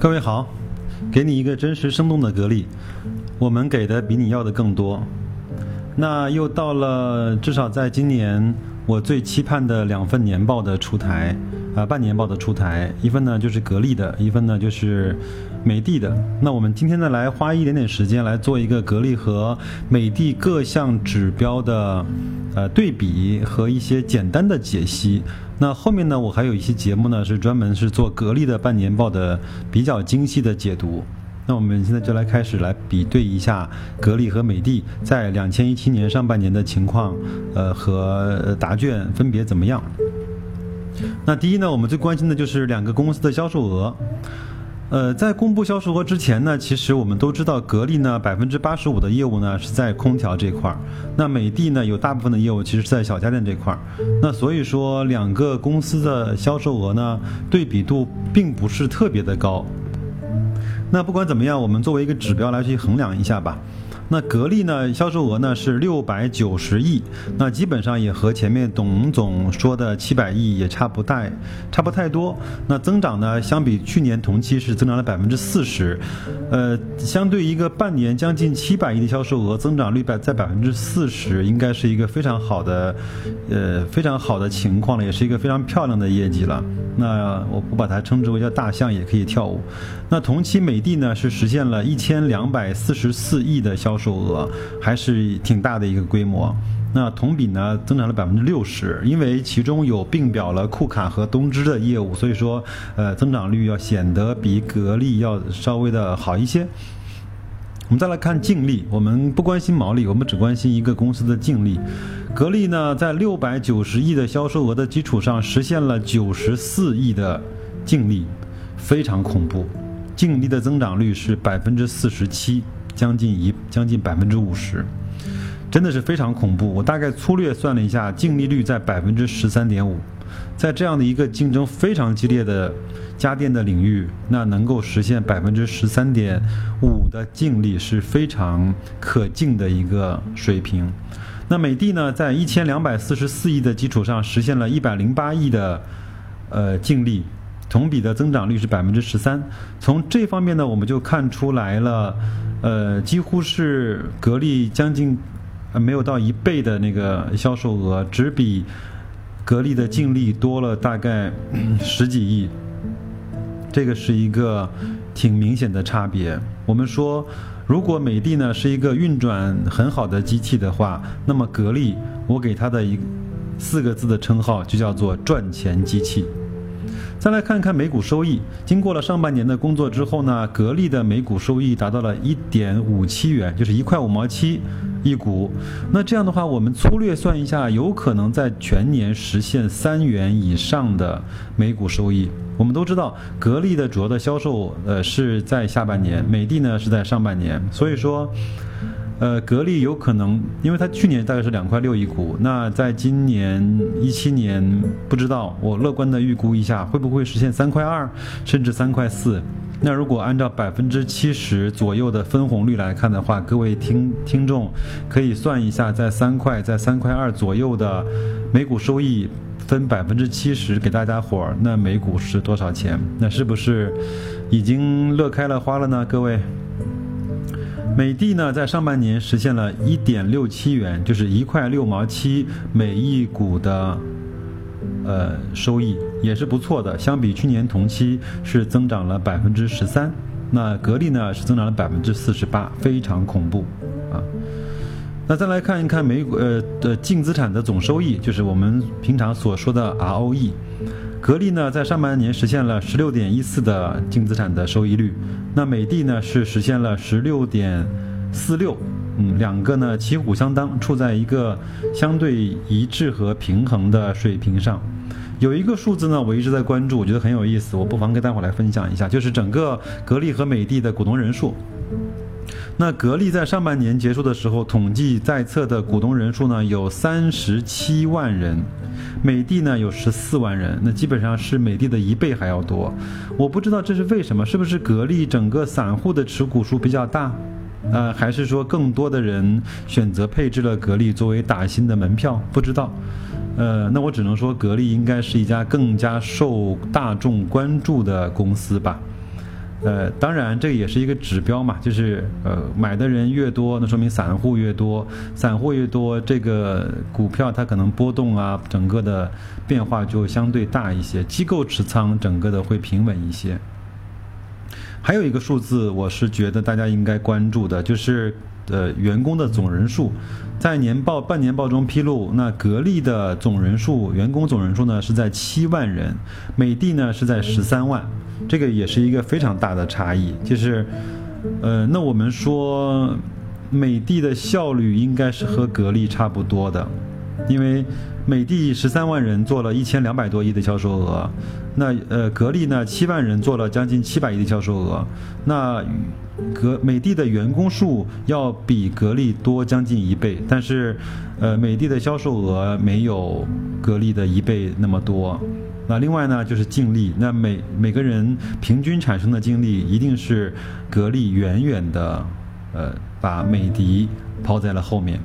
各位好，给你一个真实生动的格力，我们给的比你要的更多。那又到了至少在今年我最期盼的两份年报的出台啊，半年报的出台，一份呢就是格力的，一份呢就是美的的。那我们今天呢来花一点点时间来做一个格力和美的各项指标的呃对比和一些简单的解析。那后面呢，我还有一些节目呢，是专门是做格力的半年报的比较精细的解读。那我们现在就来开始来比对一下格力和美的在两千一七年上半年的情况，呃和答卷分别怎么样？那第一呢，我们最关心的就是两个公司的销售额。呃，在公布销售额之前呢，其实我们都知道，格力呢百分之八十五的业务呢是在空调这块儿，那美的呢有大部分的业务其实是在小家电这块儿，那所以说两个公司的销售额呢对比度并不是特别的高。那不管怎么样，我们作为一个指标来去衡量一下吧。那格力呢，销售额呢是六百九十亿，那基本上也和前面董总说的七百亿也差不太，差不太多。那增长呢，相比去年同期是增长了百分之四十，呃，相对一个半年将近七百亿的销售额，增长率百在百分之四十，应该是一个非常好的，呃，非常好的情况了，也是一个非常漂亮的业绩了。那我我把它称之为叫大象也可以跳舞。那同期美的呢是实现了一千两百四十四亿的销售额，还是挺大的一个规模。那同比呢增长了百分之六十，因为其中有并表了库卡和东芝的业务，所以说呃增长率要显得比格力要稍微的好一些。我们再来看净利，我们不关心毛利，我们只关心一个公司的净利。格力呢，在六百九十亿的销售额的基础上，实现了九十四亿的净利，非常恐怖。净利的增长率是百分之四十七，将近一将近百分之五十，真的是非常恐怖。我大概粗略算了一下，净利率在百分之十三点五。在这样的一个竞争非常激烈的家电的领域，那能够实现百分之十三点五的净利是非常可敬的一个水平。那美的呢，在一千两百四十四亿的基础上，实现了一百零八亿的呃净利，同比的增长率是百分之十三。从这方面呢，我们就看出来了，呃，几乎是格力将近呃没有到一倍的那个销售额，只比。格力的净利多了大概十几亿，这个是一个挺明显的差别。我们说，如果美的呢是一个运转很好的机器的话，那么格力，我给它的一四个字的称号就叫做赚钱机器。再来看看每股收益，经过了上半年的工作之后呢，格力的每股收益达到了一点五七元，就是一块五毛七。一股，那这样的话，我们粗略算一下，有可能在全年实现三元以上的每股收益。我们都知道，格力的主要的销售，呃，是在下半年，美的呢是在上半年，所以说，呃，格力有可能，因为它去年大概是两块六一股，那在今年一七年，不知道，我乐观的预估一下，会不会实现三块二，甚至三块四。那如果按照百分之七十左右的分红率来看的话，各位听听众可以算一下，在三块在三块二左右的每股收益分百分之七十给大家伙儿，那每股是多少钱？那是不是已经乐开了花了呢？各位，美的呢在上半年实现了一点六七元，就是一块六毛七每一股的。呃，收益也是不错的，相比去年同期是增长了百分之十三。那格力呢是增长了百分之四十八，非常恐怖啊。那再来看一看美股呃的净资产的总收益，就是我们平常所说的 ROE。格力呢在上半年实现了十六点一四的净资产的收益率，那美的呢是实现了十六点四六。嗯，两个呢旗鼓相当，处在一个相对一致和平衡的水平上。有一个数字呢，我一直在关注，我觉得很有意思，我不妨跟大伙来分享一下，就是整个格力和美的的股东人数。那格力在上半年结束的时候，统计在册的股东人数呢有三十七万人，美的呢有十四万人，那基本上是美的的一倍还要多。我不知道这是为什么，是不是格力整个散户的持股数比较大？呃，还是说更多的人选择配置了格力作为打新的门票？不知道。呃，那我只能说，格力应该是一家更加受大众关注的公司吧。呃，当然这个也是一个指标嘛，就是呃买的人越多，那说明散户越多，散户越多，这个股票它可能波动啊，整个的变化就相对大一些，机构持仓整个的会平稳一些。还有一个数字，我是觉得大家应该关注的，就是呃员工的总人数，在年报半年报中披露，那格力的总人数，员工总人数呢是在七万人，美的呢是在十三万，这个也是一个非常大的差异。就是，呃，那我们说美的的效率应该是和格力差不多的，因为美的十三万人做了一千两百多亿的销售额。那呃，格力呢，七万人做了将近七百亿的销售额，那格美的的员工数要比格力多将近一倍，但是，呃，美的的销售额没有格力的一倍那么多。那另外呢，就是净利，那每每个人平均产生的净利一定是格力远远的，呃，把美的抛在了后面。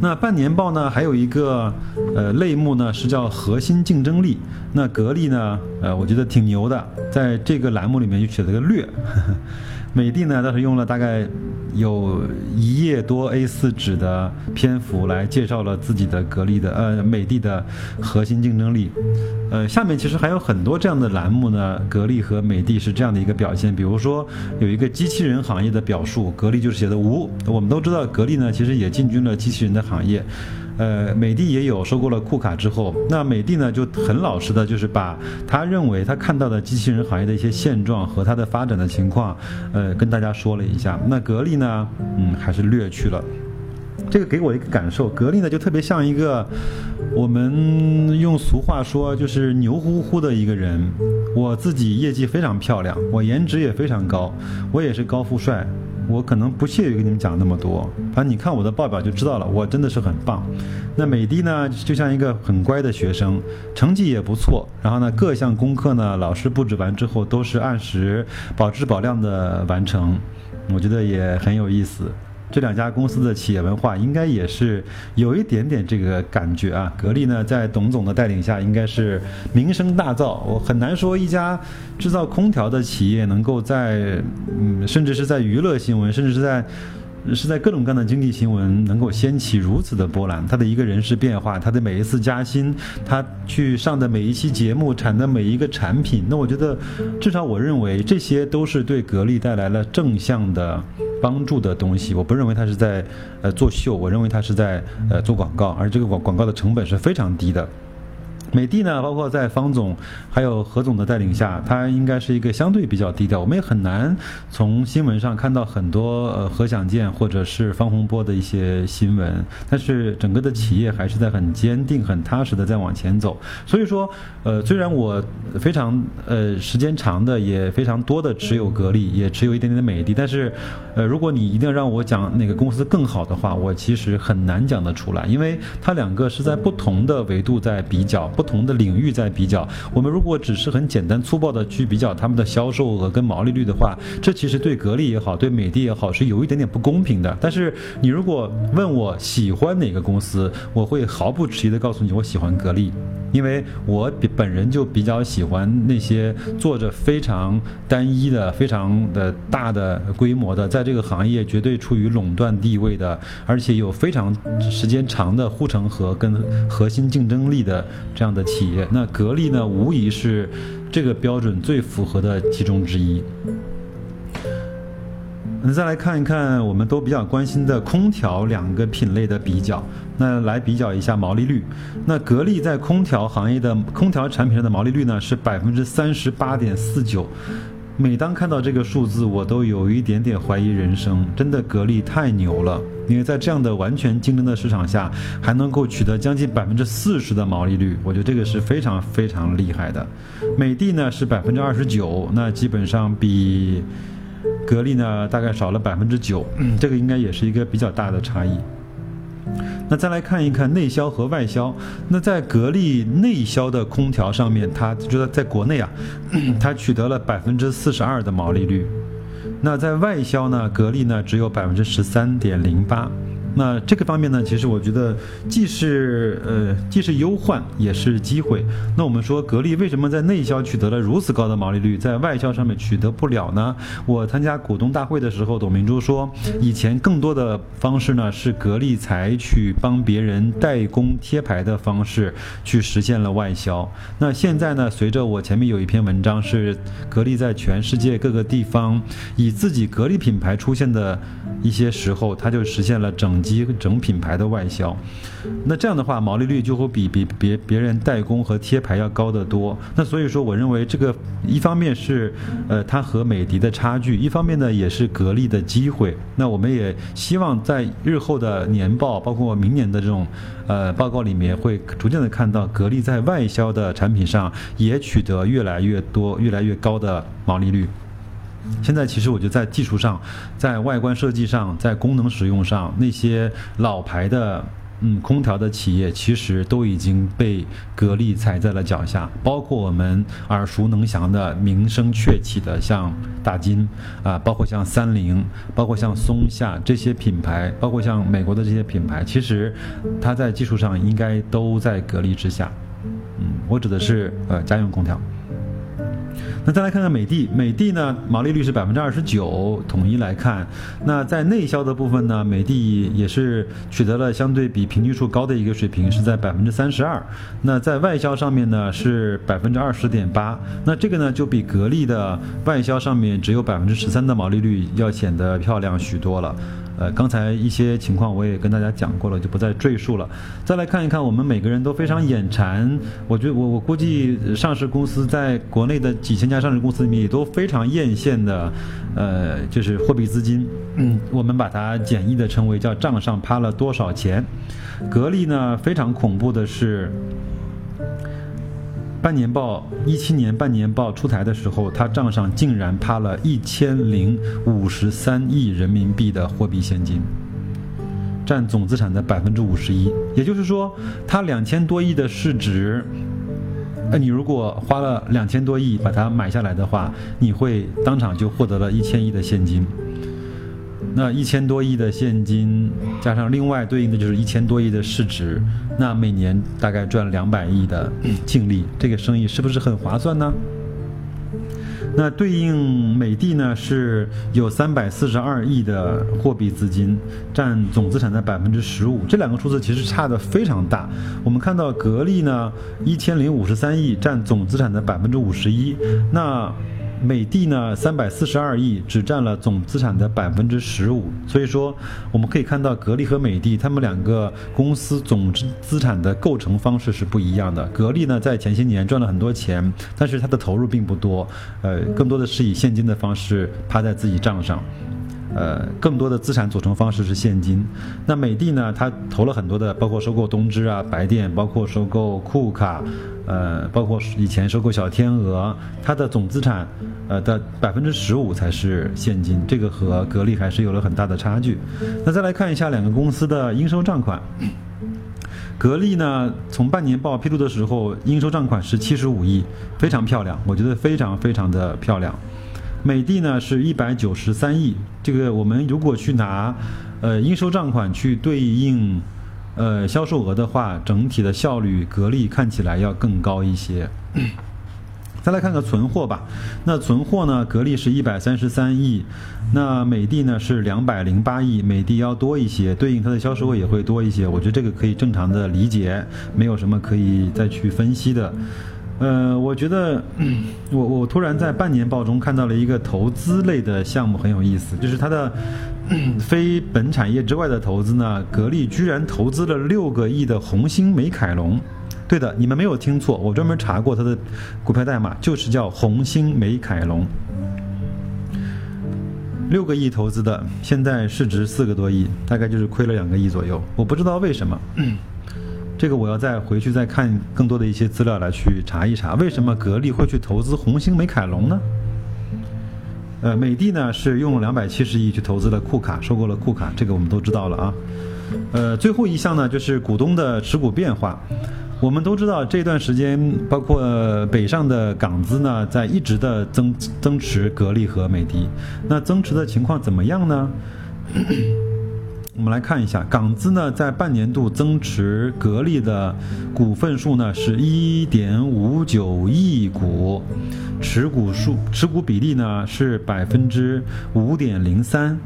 那半年报呢，还有一个呃类目呢，是叫核心竞争力。那格力呢，呃，我觉得挺牛的，在这个栏目里面就写了个略。美的呢，倒是用了大概有一页多 A4 纸的篇幅来介绍了自己的格力的呃美的的核心竞争力。呃，下面其实还有很多这样的栏目呢，格力和美的是这样的一个表现。比如说有一个机器人行业的表述，格力就是写的无。我们都知道格力呢，其实也进军了机器人的行业。呃，美的也有收购了库卡之后，那美的呢就很老实的，就是把他认为他看到的机器人行业的一些现状和它的发展的情况，呃，跟大家说了一下。那格力呢，嗯，还是略去了。这个给我一个感受，格力呢就特别像一个，我们用俗话说就是牛乎乎的一个人。我自己业绩非常漂亮，我颜值也非常高，我也是高富帅。我可能不屑于跟你们讲那么多，反正你看我的报表就知道了，我真的是很棒。那美的呢，就像一个很乖的学生，成绩也不错，然后呢，各项功课呢，老师布置完之后都是按时保质保量的完成，我觉得也很有意思。这两家公司的企业文化应该也是有一点点这个感觉啊。格力呢，在董总的带领下，应该是名声大噪。我很难说一家制造空调的企业能够在嗯，甚至是在娱乐新闻，甚至是在是在各种各样的经济新闻能够掀起如此的波澜。他的一个人事变化，他的每一次加薪，他去上的每一期节目，产的每一个产品，那我觉得至少我认为这些都是对格力带来了正向的。帮助的东西，我不认为他是在呃作秀，我认为他是在呃做广告，而这个广广告的成本是非常低的。美的呢，包括在方总还有何总的带领下，它应该是一个相对比较低调。我们也很难从新闻上看到很多呃何享健或者是方洪波的一些新闻，但是整个的企业还是在很坚定、很踏实的在往前走。所以说，呃，虽然我非常呃时间长的也非常多的持有格力，也持有一点点的美的，但是呃，如果你一定要让我讲哪个公司更好的话，我其实很难讲得出来，因为它两个是在不同的维度在比较。不同的领域在比较，我们如果只是很简单粗暴的去比较他们的销售额跟毛利率的话，这其实对格力也好，对美的也好是有一点点不公平的。但是你如果问我喜欢哪个公司，我会毫不迟疑的告诉你，我喜欢格力。因为我本人就比较喜欢那些做着非常单一的、非常的大的规模的，在这个行业绝对处于垄断地位的，而且有非常时间长的护城河跟核心竞争力的这样的企业。那格力呢，无疑是这个标准最符合的其中之一。那再来看一看我们都比较关心的空调两个品类的比较，那来比较一下毛利率。那格力在空调行业的空调产品上的毛利率呢是百分之三十八点四九。每当看到这个数字，我都有一点点怀疑人生。真的，格力太牛了，因为在这样的完全竞争的市场下，还能够取得将近百分之四十的毛利率，我觉得这个是非常非常厉害的。美的呢是百分之二十九，那基本上比。格力呢，大概少了百分之九，这个应该也是一个比较大的差异。那再来看一看内销和外销。那在格力内销的空调上面，它就得在国内啊，它取得了百分之四十二的毛利率。那在外销呢，格力呢只有百分之十三点零八。那这个方面呢，其实我觉得既是呃既是忧患，也是机会。那我们说格力为什么在内销取得了如此高的毛利率，在外销上面取得不了呢？我参加股东大会的时候，董明珠说，以前更多的方式呢是格力采取帮别人代工贴牌的方式去实现了外销。那现在呢，随着我前面有一篇文章是格力在全世界各个地方以自己格力品牌出现的一些时候，它就实现了整。及整品牌的外销，那这样的话毛利率就会比比别别人代工和贴牌要高得多。那所以说，我认为这个一方面是呃它和美的的差距，一方面呢也是格力的机会。那我们也希望在日后的年报，包括明年的这种呃报告里面，会逐渐的看到格力在外销的产品上也取得越来越多、越来越高的毛利率。现在其实我觉得在技术上，在外观设计上，在功能使用上，那些老牌的嗯空调的企业其实都已经被格力踩在了脚下。包括我们耳熟能详的、名声鹊起的像大金啊，包括像三菱，包括像松下这些品牌，包括像美国的这些品牌，其实它在技术上应该都在格力之下。嗯，我指的是呃家用空调。那再来看看美的，美的呢毛利率是百分之二十九，统一来看，那在内销的部分呢，美的也是取得了相对比平均数高的一个水平，是在百分之三十二。那在外销上面呢是百分之二十点八，那这个呢就比格力的外销上面只有百分之十三的毛利率要显得漂亮许多了。呃，刚才一些情况我也跟大家讲过了，就不再赘述了。再来看一看，我们每个人都非常眼馋。我觉得我我估计上市公司在国内的几千家上市公司里面也都非常艳羡的，呃，就是货币资金。嗯，我们把它简易的称为叫账上趴了多少钱。格力呢，非常恐怖的是。半年报一七年半年报出台的时候，他账上竟然趴了一千零五十三亿人民币的货币现金，占总资产的百分之五十一。也就是说，他两千多亿的市值，呃，你如果花了两千多亿把它买下来的话，你会当场就获得了一千亿的现金。那一千多亿的现金，加上另外对应的就是一千多亿的市值，那每年大概赚两百亿的净利，这个生意是不是很划算呢？那对应美的呢，是有三百四十二亿的货币资金，占总资产的百分之十五，这两个数字其实差的非常大。我们看到格力呢，一千零五十三亿，占总资产的百分之五十一，那。美的呢，三百四十二亿，只占了总资产的百分之十五。所以说，我们可以看到格力和美的，他们两个公司总资产的构成方式是不一样的。格力呢，在前些年赚了很多钱，但是它的投入并不多，呃，更多的是以现金的方式趴在自己账上。呃，更多的资产组成方式是现金。那美的呢？它投了很多的，包括收购东芝啊、白电，包括收购库卡，呃，包括以前收购小天鹅，它的总资产，呃的百分之十五才是现金。这个和格力还是有了很大的差距。那再来看一下两个公司的应收账款。格力呢，从半年报披露的时候，应收账款是七十五亿，非常漂亮，我觉得非常非常的漂亮。美的呢是一百九十三亿，这个我们如果去拿，呃应收账款去对应，呃销售额的话，整体的效率格力看起来要更高一些。再来看看存货吧，那存货呢，格力是一百三十三亿，那美的呢是两百零八亿，美的要多一些，对应它的销售额也会多一些，我觉得这个可以正常的理解，没有什么可以再去分析的。呃，我觉得 我我突然在半年报中看到了一个投资类的项目很有意思，就是它的 非本产业之外的投资呢，格力居然投资了六个亿的红星美凯龙。对的，你们没有听错，我专门查过它的股票代码，就是叫红星美凯龙。六个亿投资的，现在市值四个多亿，大概就是亏了两个亿左右，我不知道为什么。这个我要再回去再看更多的一些资料来去查一查，为什么格力会去投资红星美凯龙呢？呃，美的呢是用了两百七十亿去投资了库卡，收购了库卡，这个我们都知道了啊。呃，最后一项呢就是股东的持股变化，我们都知道这段时间包括北上的港资呢在一直的增增持格力和美的，那增持的情况怎么样呢？我们来看一下，港资呢在半年度增持格力的股份数呢是一点五九亿股，持股数持股比例呢是百分之五点零三。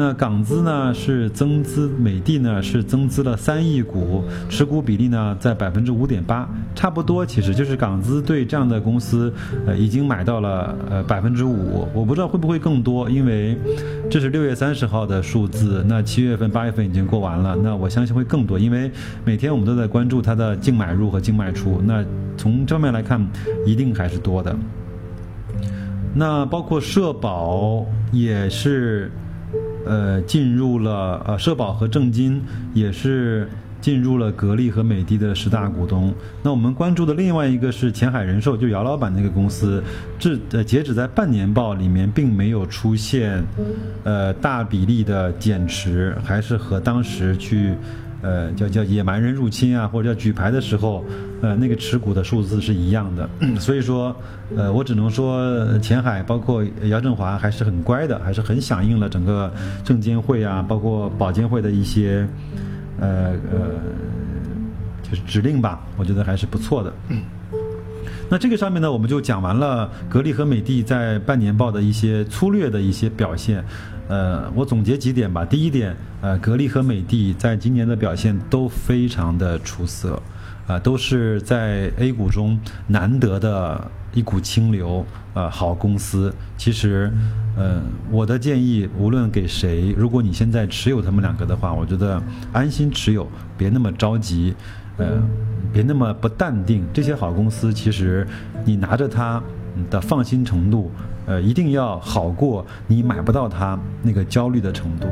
那港资呢是增资，美的呢是增资了三亿股，持股比例呢在百分之五点八，差不多，其实就是港资对这样的公司，呃，已经买到了呃百分之五，我不知道会不会更多，因为这是六月三十号的数字，那七月份、八月份已经过完了，那我相信会更多，因为每天我们都在关注它的净买入和净卖出，那从正面来看，一定还是多的。那包括社保也是。呃，进入了呃，社保和证金也是进入了格力和美的的十大股东。那我们关注的另外一个是前海人寿，就姚老板那个公司，至呃截止在半年报里面并没有出现呃大比例的减持，还是和当时去。呃，叫叫野蛮人入侵啊，或者叫举牌的时候，呃，那个持股的数字是一样的。所以说，呃，我只能说，前海包括姚振华还是很乖的，还是很响应了整个证监会啊，包括保监会的一些，呃呃，就是指令吧。我觉得还是不错的。那这个上面呢，我们就讲完了格力和美的在半年报的一些粗略的一些表现。呃，我总结几点吧。第一点，呃，格力和美的在今年的表现都非常的出色，啊，都是在 A 股中难得的一股清流，呃，好公司。其实，呃，我的建议，无论给谁，如果你现在持有他们两个的话，我觉得安心持有，别那么着急，呃，别那么不淡定。这些好公司，其实你拿着它的放心程度。呃，一定要好过你买不到它那个焦虑的程度。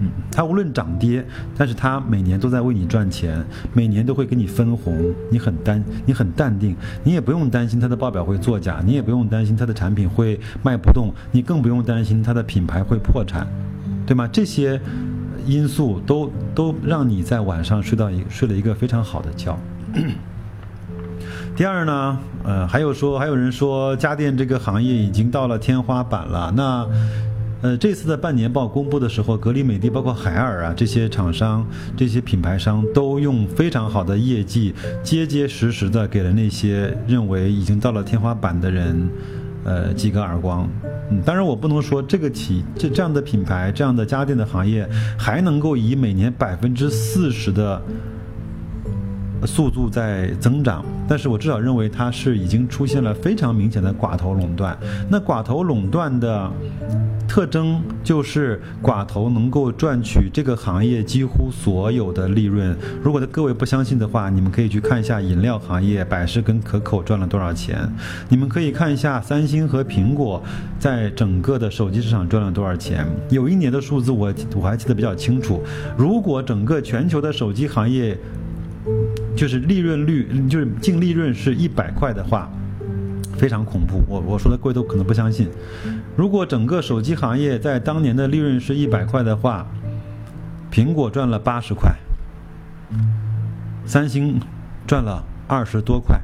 嗯，它无论涨跌，但是它每年都在为你赚钱，每年都会给你分红，你很淡，你很淡定，你也不用担心它的报表会作假，你也不用担心它的产品会卖不动，你更不用担心它的品牌会破产，对吗？这些因素都都让你在晚上睡到一睡了一个非常好的觉。第二呢，呃，还有说，还有人说家电这个行业已经到了天花板了。那，呃，这次的半年报公布的时候，格力、美的，包括海尔啊这些厂商、这些品牌商，都用非常好的业绩，结结实实的给了那些认为已经到了天花板的人，呃，几个耳光。嗯，当然我不能说这个企这这样的品牌、这样的家电的行业还能够以每年百分之四十的。速度在增长，但是我至少认为它是已经出现了非常明显的寡头垄断。那寡头垄断的特征就是寡头能够赚取这个行业几乎所有的利润。如果各位不相信的话，你们可以去看一下饮料行业百事跟可口赚了多少钱。你们可以看一下三星和苹果在整个的手机市场赚了多少钱。有一年的数字我我还记得比较清楚，如果整个全球的手机行业。就是利润率，就是净利润是一百块的话，非常恐怖。我我说的各位都可能不相信。如果整个手机行业在当年的利润是一百块的话，苹果赚了八十块，三星赚了二十多块。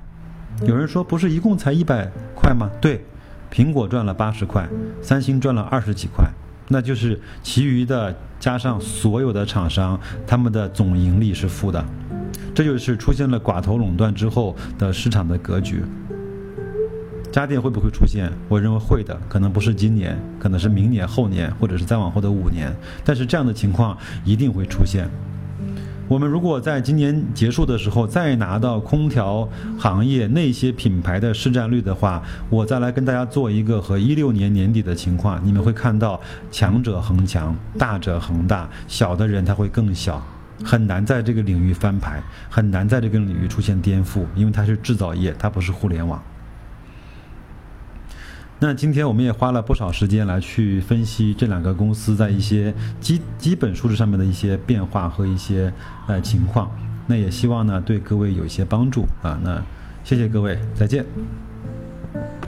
有人说不是一共才一百块吗？对，苹果赚了八十块，三星赚了二十几块，那就是其余的加上所有的厂商，他们的总盈利是负的。这就是出现了寡头垄断之后的市场的格局。家电会不会出现？我认为会的，可能不是今年，可能是明年、后年，或者是再往后的五年。但是这样的情况一定会出现。我们如果在今年结束的时候再拿到空调行业那些品牌的市占率的话，我再来跟大家做一个和一六年年底的情况，你们会看到强者恒强，大者恒大，小的人他会更小。很难在这个领域翻牌，很难在这个领域出现颠覆，因为它是制造业，它不是互联网。那今天我们也花了不少时间来去分析这两个公司在一些基基本数字上面的一些变化和一些呃情况。那也希望呢对各位有一些帮助啊。那谢谢各位，再见。